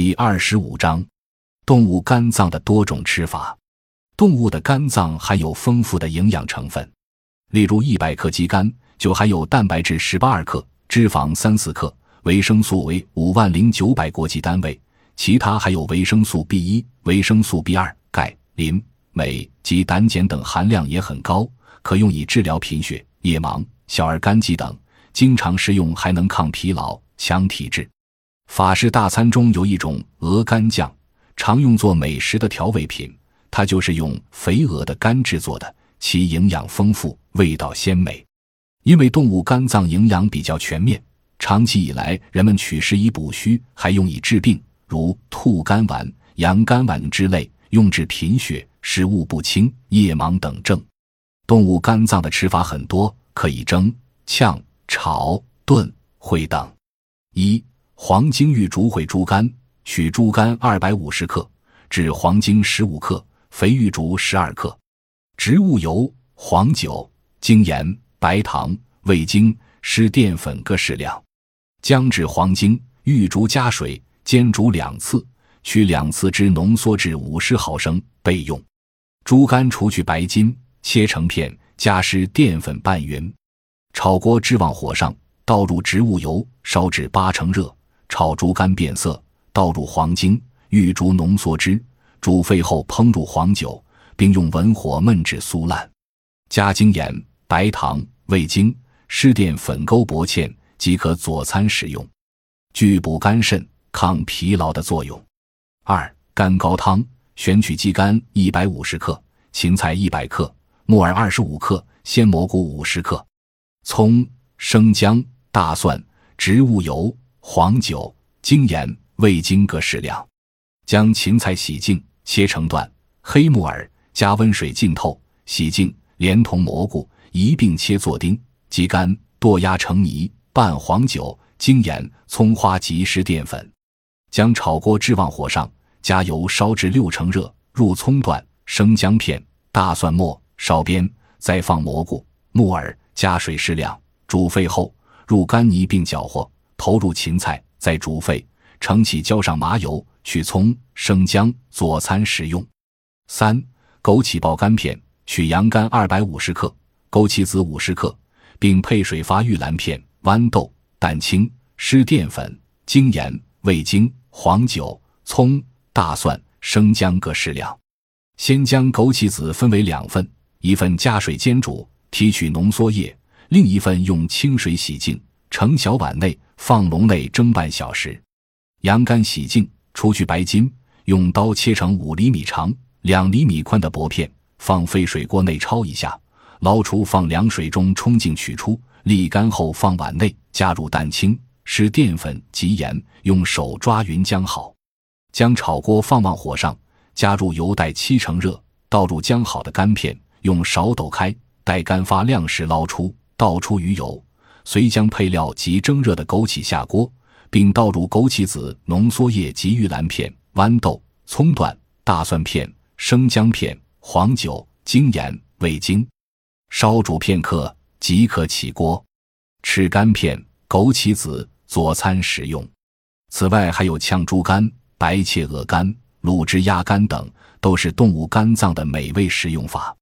第二十五章，动物肝脏的多种吃法。动物的肝脏含有丰富的营养成分，例如一百克鸡肝就含有蛋白质十八二克、脂肪三四克、维生素为五万零九百国际单位，其他还有维生素 B 一、维生素 B 二、钙、磷、镁及胆碱等含量也很高，可用以治疗贫血、夜盲、小儿肝疾等。经常食用还能抗疲劳、强体质。法式大餐中有一种鹅肝酱，常用作美食的调味品。它就是用肥鹅的肝制作的，其营养丰富，味道鲜美。因为动物肝脏营养比较全面，长期以来人们取食以补虚，还用以治病，如兔肝丸、羊肝丸之类，用治贫血、食物不清、夜盲等症。动物肝脏的吃法很多，可以蒸、炝、炒、炖、烩等。一黄精玉竹烩猪肝，取猪肝二百五十克，制黄精十五克，肥玉竹十二克，植物油、黄酒、精盐、白糖、味精、湿淀粉各适量。姜制黄精、玉竹加水煎煮两次，取两次汁浓缩至五十毫升备用。猪肝除去白筋，切成片，加湿淀粉拌匀。炒锅置往火上，倒入植物油，烧至八成热。炒猪肝变色，倒入黄精、玉竹浓缩汁，煮沸后烹入黄酒，并用文火焖至酥烂，加精盐、白糖、味精、湿淀粉勾薄芡即可佐餐食用，具补肝肾、抗疲劳的作用。二肝高汤：选取鸡肝一百五十克，芹菜一百克，木耳二十五克，鲜蘑菇五十克，葱、生姜、大蒜、植物油。黄酒、精盐、味精各适量，将芹菜洗净切成段，黑木耳加温水浸透，洗净，连同蘑菇一并切作丁，鸡肝剁压成泥，拌黄酒、精盐、葱花及湿淀粉，将炒锅置旺火上，加油烧至六成热，入葱段、生姜片、大蒜末，烧边，再放蘑菇、木耳，加水适量，煮沸后入干泥并搅和。投入芹菜，再煮沸，盛起，浇上麻油，取葱、生姜，佐餐食用。三、枸杞爆肝片：取羊肝二百五十克，枸杞子五十克，并配水发玉兰片、豌豆、蛋清、湿淀粉、精盐、味精、黄酒、葱、大蒜、生姜各适量。先将枸杞子分为两份，一份加水煎煮，提取浓缩液；另一份用清水洗净，盛小碗内。放笼内蒸半小时，羊肝洗净，除去白筋，用刀切成五厘米长、两厘米宽的薄片，放沸水锅内焯一下，捞出放凉水中冲净取出，沥干后放碗内，加入蛋清、湿淀粉及盐，用手抓匀将好。将炒锅放往火上，加入油待七成热，倒入将好的肝片，用勺抖开，待肝发亮时捞出，倒出鱼油。遂将配料及蒸热的枸杞下锅，并倒入枸杞子浓缩液及玉兰片、豌豆、葱段、大蒜片、生姜片、黄酒、精盐、味精，烧煮片刻即可起锅。吃肝片、枸杞子佐餐食用。此外，还有炝猪肝、白切鹅肝、卤汁鸭肝等，都是动物肝脏的美味食用法。